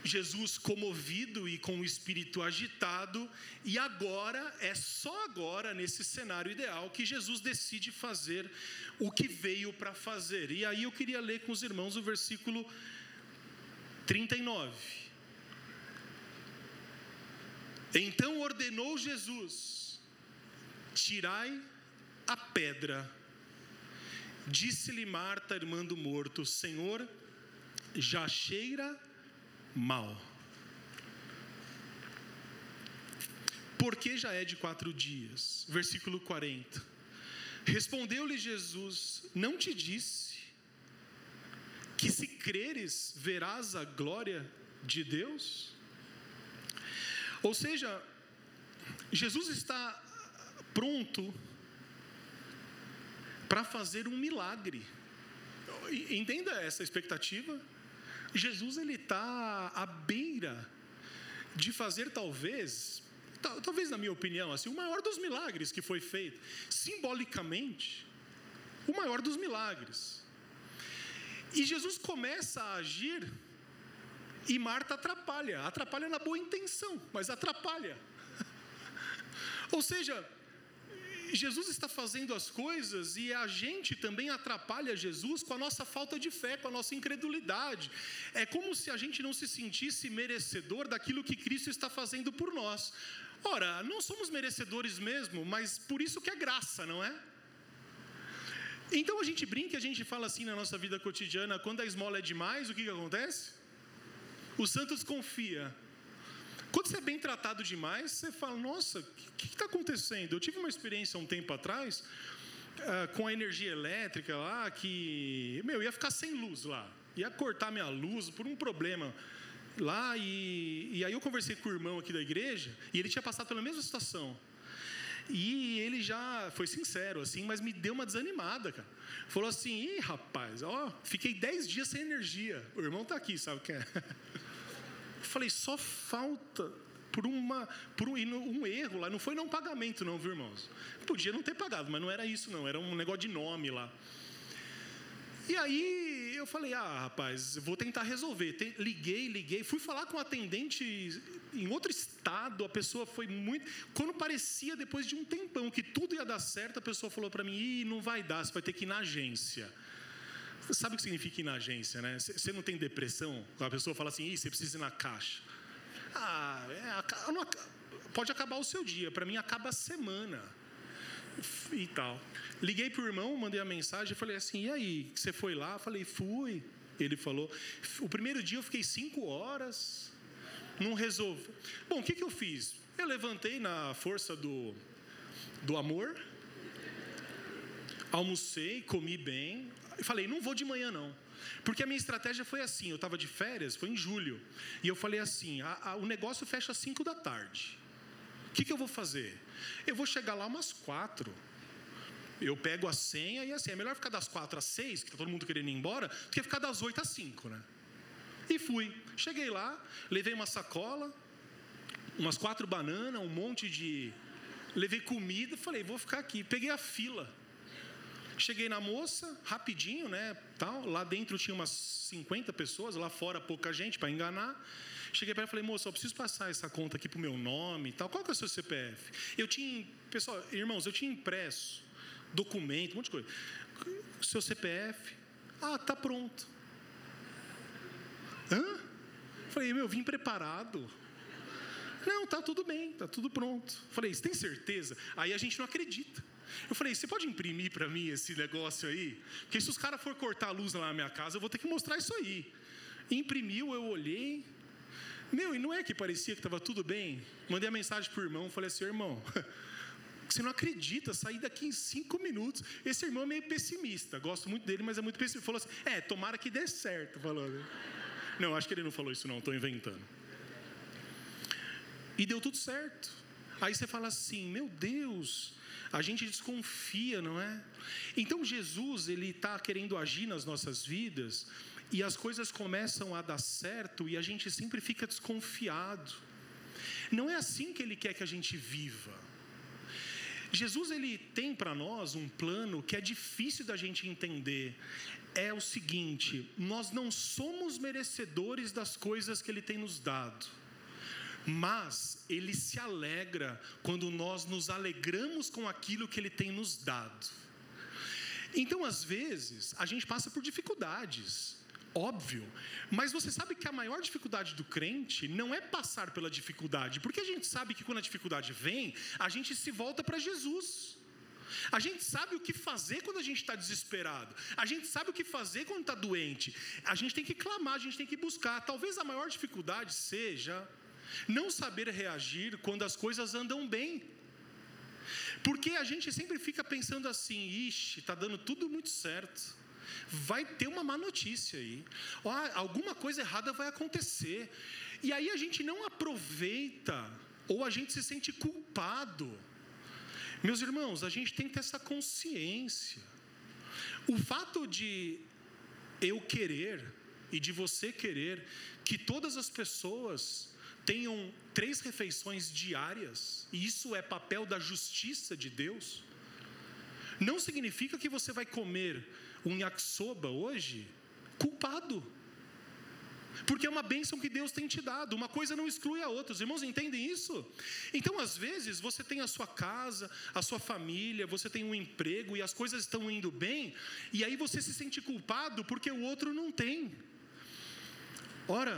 Jesus comovido e com o espírito agitado, e agora, é só agora, nesse cenário ideal, que Jesus decide fazer o que veio para fazer. E aí eu queria ler com os irmãos o versículo 39. Então ordenou Jesus, Tirai a pedra. Disse-lhe Marta, irmã do morto: Senhor, já cheira mal. Porque já é de quatro dias. Versículo 40. Respondeu-lhe Jesus: Não te disse que se creres verás a glória de Deus? Ou seja, Jesus está pronto para fazer um milagre. Entenda essa expectativa. Jesus ele está à beira de fazer talvez, talvez na minha opinião, assim, o maior dos milagres que foi feito, simbolicamente, o maior dos milagres. E Jesus começa a agir e Marta atrapalha, atrapalha na boa intenção, mas atrapalha. [laughs] Ou seja, Jesus está fazendo as coisas e a gente também atrapalha Jesus com a nossa falta de fé, com a nossa incredulidade. É como se a gente não se sentisse merecedor daquilo que Cristo está fazendo por nós. Ora, não somos merecedores mesmo, mas por isso que é graça, não é? Então a gente brinca, a gente fala assim na nossa vida cotidiana, quando a esmola é demais, o que, que acontece? Os santos confia. Quando você é bem tratado demais, você fala: Nossa, o que está acontecendo? Eu tive uma experiência um tempo atrás uh, com a energia elétrica lá que, meu, ia ficar sem luz lá, ia cortar minha luz por um problema lá. E, e aí eu conversei com o irmão aqui da igreja e ele tinha passado pela mesma situação. E ele já foi sincero, assim, mas me deu uma desanimada, cara. Falou assim: ih, rapaz, ó, fiquei 10 dias sem energia. O irmão tá aqui, sabe o que é? [laughs] Falei, só falta por, uma, por um, um, erro lá. Não foi não pagamento, não, viu, irmãos? Podia não ter pagado, mas não era isso, não. Era um negócio de nome lá. E aí eu falei, ah, rapaz, vou tentar resolver. liguei, liguei, fui falar com o atendente em outro estado, a pessoa foi muito. Quando parecia, depois de um tempão, que tudo ia dar certo, a pessoa falou para mim: Ih, não vai dar, você vai ter que ir na agência. Sabe o que significa ir na agência, né? Você não tem depressão? A pessoa fala assim, você precisa ir na caixa. Ah, é, não, pode acabar o seu dia. Para mim, acaba a semana. E tal. Liguei pro irmão, mandei a mensagem, falei assim, e aí, você foi lá? Falei, fui. Ele falou, o primeiro dia eu fiquei cinco horas, não resolvo. Bom, o que, que eu fiz? Eu levantei na força do, do amor. Almocei, comi bem. E falei, não vou de manhã não. Porque a minha estratégia foi assim: eu estava de férias, foi em julho. E eu falei assim: a, a, o negócio fecha às 5 da tarde. O que, que eu vou fazer? Eu vou chegar lá umas quatro. Eu pego a senha e assim, é melhor ficar das quatro às seis, que tá todo mundo querendo ir embora, do que ficar das oito às cinco, né? E fui. Cheguei lá, levei uma sacola, umas quatro bananas, um monte de. Levei comida, falei, vou ficar aqui. Peguei a fila. Cheguei na moça, rapidinho, né? Tal. Lá dentro tinha umas 50 pessoas, lá fora pouca gente para enganar. Cheguei para ela e falei, moça, eu preciso passar essa conta aqui pro meu nome e tal. Qual que é o seu CPF? Eu tinha, pessoal, irmãos, eu tinha impresso documento, um monte de coisa. Seu CPF? Ah, tá pronto. Hã? Falei, meu, eu vim preparado. Não, tá tudo bem, tá tudo pronto. Falei, você tem certeza? Aí a gente não acredita. Eu falei, você pode imprimir para mim esse negócio aí? Porque se os caras for cortar a luz lá na minha casa, eu vou ter que mostrar isso aí. Imprimiu, eu olhei. Meu, e não é que parecia que estava tudo bem? Mandei a mensagem pro irmão, falei assim, irmão, [laughs] você não acredita, sair daqui em cinco minutos. Esse irmão é meio pessimista, gosto muito dele, mas é muito pessimista. Falou assim, é, tomara que dê certo, falou. Não, acho que ele não falou isso não, estou inventando. E deu tudo certo. Aí você fala assim, meu Deus, a gente desconfia, não é? Então Jesus, ele está querendo agir nas nossas vidas e as coisas começam a dar certo e a gente sempre fica desconfiado. Não é assim que ele quer que a gente viva. Jesus ele tem para nós um plano que é difícil da gente entender. É o seguinte: nós não somos merecedores das coisas que ele tem nos dado mas ele se alegra quando nós nos alegramos com aquilo que ele tem nos dado. Então, às vezes, a gente passa por dificuldades, óbvio, mas você sabe que a maior dificuldade do crente não é passar pela dificuldade, porque a gente sabe que quando a dificuldade vem, a gente se volta para Jesus. A gente sabe o que fazer quando a gente está desesperado. A gente sabe o que fazer quando está doente. A gente tem que clamar, a gente tem que buscar. Talvez a maior dificuldade seja não saber reagir quando as coisas andam bem. Porque a gente sempre fica pensando assim: ixi, está dando tudo muito certo. Vai ter uma má notícia aí. alguma coisa errada vai acontecer. E aí a gente não aproveita, ou a gente se sente culpado. Meus irmãos, a gente tem que ter essa consciência. O fato de eu querer e de você querer que todas as pessoas tenham três refeições diárias, e isso é papel da justiça de Deus, não significa que você vai comer um yakisoba hoje culpado. Porque é uma bênção que Deus tem te dado, uma coisa não exclui a outra. Os irmãos entendem isso? Então, às vezes, você tem a sua casa, a sua família, você tem um emprego e as coisas estão indo bem, e aí você se sente culpado porque o outro não tem. Ora,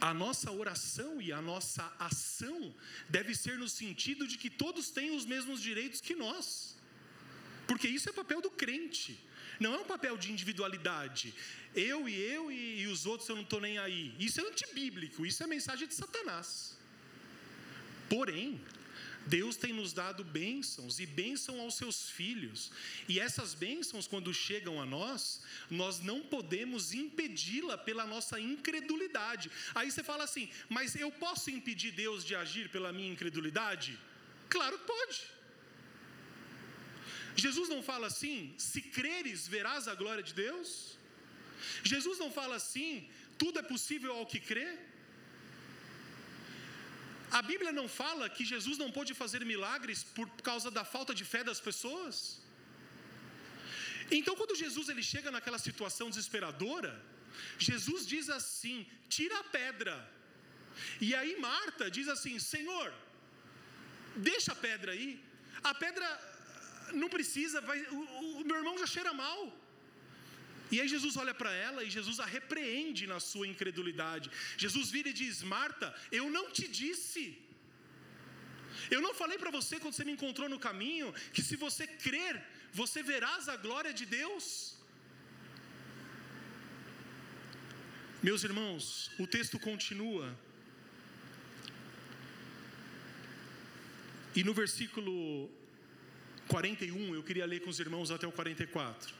a nossa oração e a nossa ação deve ser no sentido de que todos têm os mesmos direitos que nós. Porque isso é papel do crente. Não é um papel de individualidade. Eu e eu e, e os outros eu não estou nem aí. Isso é antibíblico, isso é mensagem de Satanás. Porém, Deus tem nos dado bênçãos e bênção aos seus filhos. E essas bênçãos, quando chegam a nós, nós não podemos impedi-la pela nossa incredulidade. Aí você fala assim, mas eu posso impedir Deus de agir pela minha incredulidade? Claro que pode. Jesus não fala assim, se creres, verás a glória de Deus? Jesus não fala assim, tudo é possível ao que crê? A Bíblia não fala que Jesus não pôde fazer milagres por causa da falta de fé das pessoas? Então, quando Jesus ele chega naquela situação desesperadora, Jesus diz assim: tira a pedra. E aí Marta diz assim: Senhor, deixa a pedra aí. A pedra não precisa, vai, o, o meu irmão já cheira mal. E aí Jesus olha para ela e Jesus a repreende na sua incredulidade. Jesus vira e diz: Marta, eu não te disse. Eu não falei para você quando você me encontrou no caminho que se você crer, você verás a glória de Deus. Meus irmãos, o texto continua. E no versículo 41, eu queria ler com os irmãos até o 44.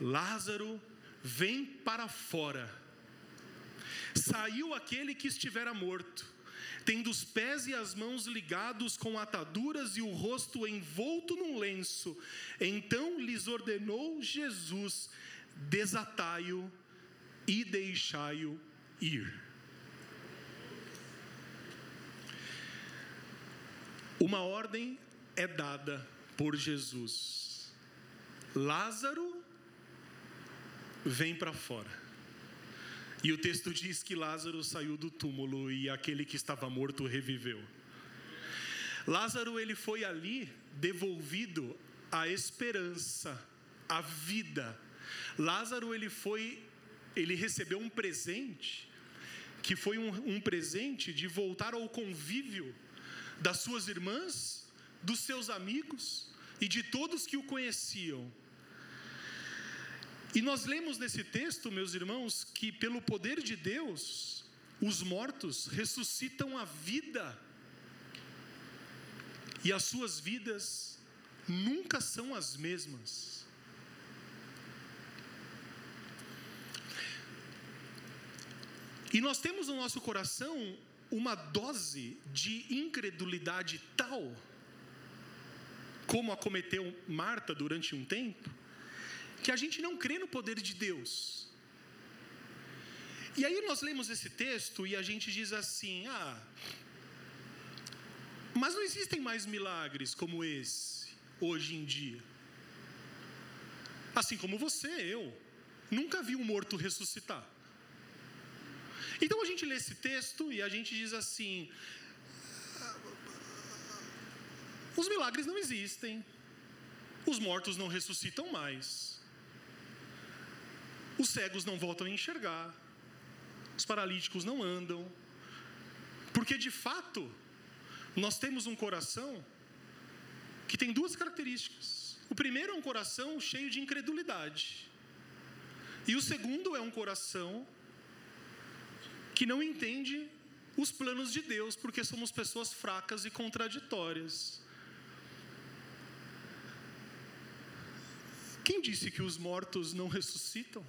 Lázaro, vem para fora. Saiu aquele que estivera morto tendo os pés e as mãos ligados com ataduras e o rosto envolto num lenço. Então lhes ordenou Jesus: desatai-o e deixai-o ir. Uma ordem é dada por Jesus. Lázaro vem para fora. E o texto diz que Lázaro saiu do túmulo e aquele que estava morto reviveu. Lázaro ele foi ali devolvido a esperança, a vida. Lázaro ele foi, ele recebeu um presente que foi um, um presente de voltar ao convívio das suas irmãs, dos seus amigos e de todos que o conheciam. E nós lemos nesse texto, meus irmãos, que pelo poder de Deus, os mortos ressuscitam a vida. E as suas vidas nunca são as mesmas. E nós temos no nosso coração uma dose de incredulidade tal, como acometeu Marta durante um tempo, que a gente não crê no poder de Deus. E aí nós lemos esse texto e a gente diz assim: ah, mas não existem mais milagres como esse hoje em dia. Assim como você, eu, nunca vi um morto ressuscitar. Então a gente lê esse texto e a gente diz assim: os milagres não existem, os mortos não ressuscitam mais. Os cegos não voltam a enxergar, os paralíticos não andam, porque de fato, nós temos um coração que tem duas características. O primeiro é um coração cheio de incredulidade, e o segundo é um coração que não entende os planos de Deus, porque somos pessoas fracas e contraditórias. Quem disse que os mortos não ressuscitam?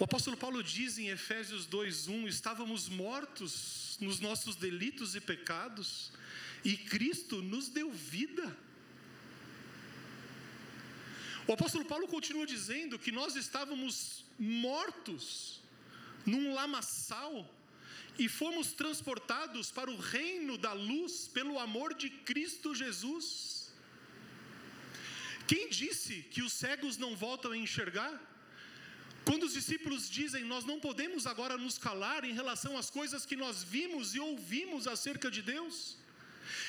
O apóstolo Paulo diz em Efésios 2:1: estávamos mortos nos nossos delitos e pecados, e Cristo nos deu vida. O apóstolo Paulo continua dizendo que nós estávamos mortos num lamaçal e fomos transportados para o reino da luz pelo amor de Cristo Jesus. Quem disse que os cegos não voltam a enxergar? Quando os discípulos dizem, nós não podemos agora nos calar em relação às coisas que nós vimos e ouvimos acerca de Deus.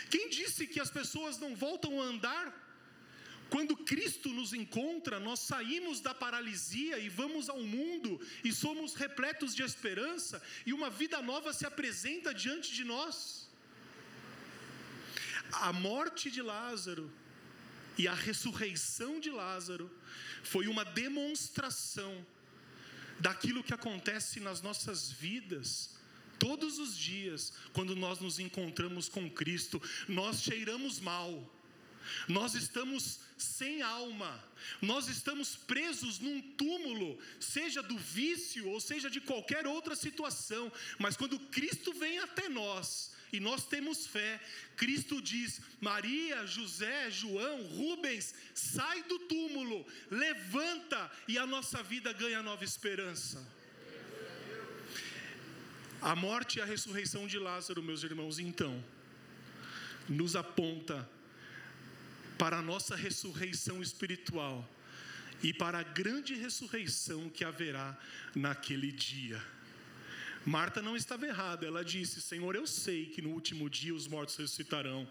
Quem disse que as pessoas não voltam a andar? Quando Cristo nos encontra, nós saímos da paralisia e vamos ao mundo e somos repletos de esperança e uma vida nova se apresenta diante de nós. A morte de Lázaro e a ressurreição de Lázaro foi uma demonstração daquilo que acontece nas nossas vidas. Todos os dias, quando nós nos encontramos com Cristo, nós cheiramos mal, nós estamos sem alma, nós estamos presos num túmulo, seja do vício ou seja de qualquer outra situação, mas quando Cristo vem até nós, e nós temos fé. Cristo diz: Maria, José, João, Rubens, sai do túmulo, levanta e a nossa vida ganha nova esperança. A morte e a ressurreição de Lázaro, meus irmãos, então, nos aponta para a nossa ressurreição espiritual e para a grande ressurreição que haverá naquele dia. Marta não estava errada, ela disse: Senhor, eu sei que no último dia os mortos ressuscitarão.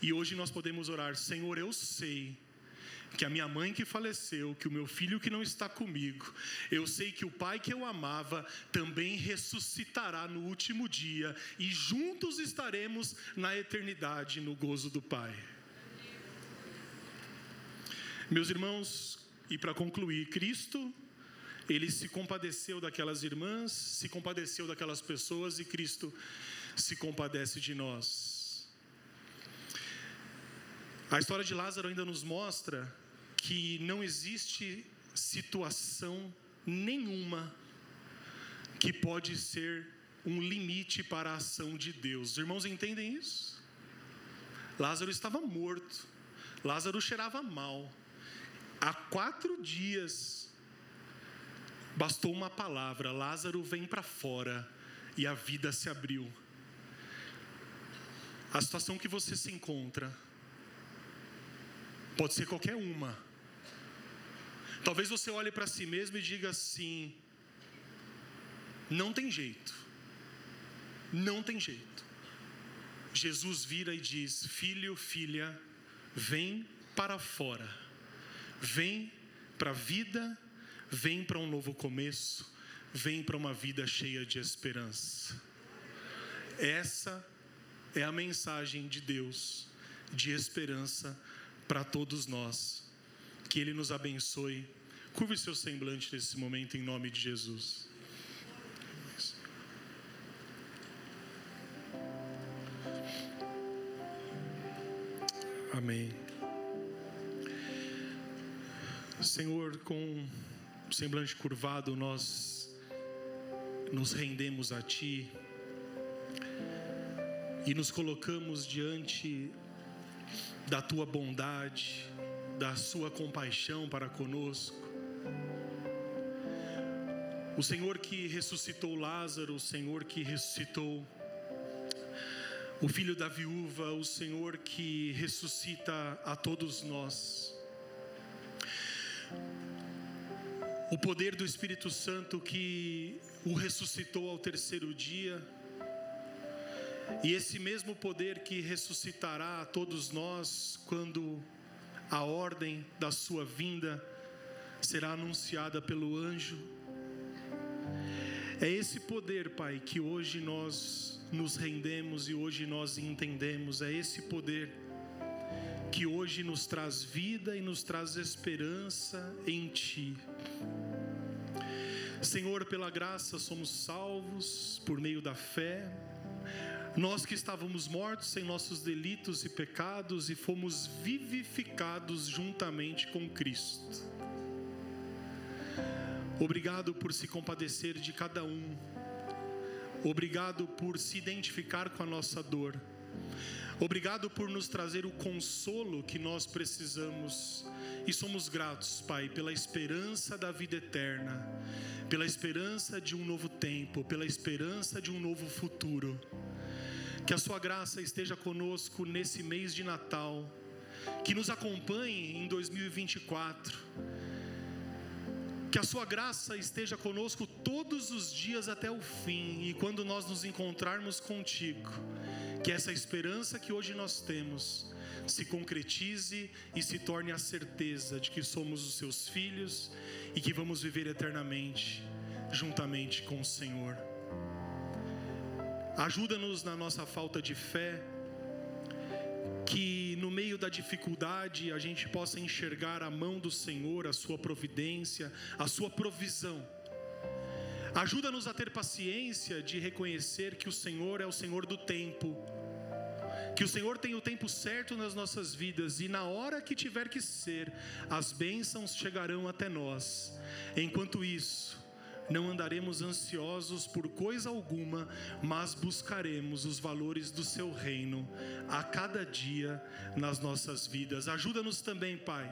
E hoje nós podemos orar: Senhor, eu sei que a minha mãe que faleceu, que o meu filho que não está comigo, eu sei que o pai que eu amava também ressuscitará no último dia e juntos estaremos na eternidade no gozo do Pai. Meus irmãos, e para concluir, Cristo, ele se compadeceu daquelas irmãs, se compadeceu daquelas pessoas e Cristo se compadece de nós. A história de Lázaro ainda nos mostra que não existe situação nenhuma que pode ser um limite para a ação de Deus. Os irmãos entendem isso? Lázaro estava morto, Lázaro cheirava mal. Há quatro dias, bastou uma palavra: Lázaro vem para fora, e a vida se abriu. A situação que você se encontra, Pode ser qualquer uma. Talvez você olhe para si mesmo e diga assim: não tem jeito. Não tem jeito. Jesus vira e diz: Filho, filha, vem para fora. Vem para a vida, vem para um novo começo, vem para uma vida cheia de esperança. Essa é a mensagem de Deus de esperança para todos nós. Que Ele nos abençoe. Curve seu semblante nesse momento em nome de Jesus. Amém. Senhor, com semblante curvado, nós nos rendemos a Ti e nos colocamos diante da tua bondade, da sua compaixão para conosco. O Senhor que ressuscitou Lázaro, o Senhor que ressuscitou o filho da viúva, o Senhor que ressuscita a todos nós. O poder do Espírito Santo que o ressuscitou ao terceiro dia e esse mesmo poder que ressuscitará a todos nós quando a ordem da sua vinda será anunciada pelo anjo. É esse poder, Pai, que hoje nós nos rendemos e hoje nós entendemos. É esse poder que hoje nos traz vida e nos traz esperança em Ti. Senhor, pela graça somos salvos por meio da fé. Nós que estávamos mortos em nossos delitos e pecados e fomos vivificados juntamente com Cristo. Obrigado por se compadecer de cada um. Obrigado por se identificar com a nossa dor. Obrigado por nos trazer o consolo que nós precisamos. E somos gratos, Pai, pela esperança da vida eterna, pela esperança de um novo tempo, pela esperança de um novo futuro. Que a Sua graça esteja conosco nesse mês de Natal, que nos acompanhe em 2024. Que a Sua graça esteja conosco todos os dias até o fim, e quando nós nos encontrarmos contigo, que essa esperança que hoje nós temos se concretize e se torne a certeza de que somos os Seus filhos e que vamos viver eternamente juntamente com o Senhor. Ajuda-nos na nossa falta de fé, que no meio da dificuldade a gente possa enxergar a mão do Senhor, a sua providência, a sua provisão. Ajuda-nos a ter paciência de reconhecer que o Senhor é o Senhor do tempo, que o Senhor tem o tempo certo nas nossas vidas e na hora que tiver que ser, as bênçãos chegarão até nós. Enquanto isso, não andaremos ansiosos por coisa alguma, mas buscaremos os valores do Seu reino a cada dia nas nossas vidas. Ajuda-nos também, Pai,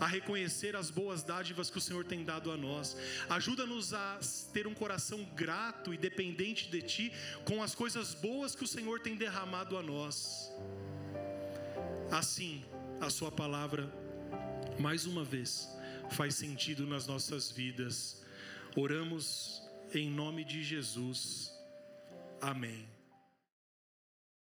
a reconhecer as boas dádivas que o Senhor tem dado a nós. Ajuda-nos a ter um coração grato e dependente de Ti com as coisas boas que o Senhor tem derramado a nós. Assim, a Sua palavra, mais uma vez, faz sentido nas nossas vidas Oramos em nome de Jesus. Amém.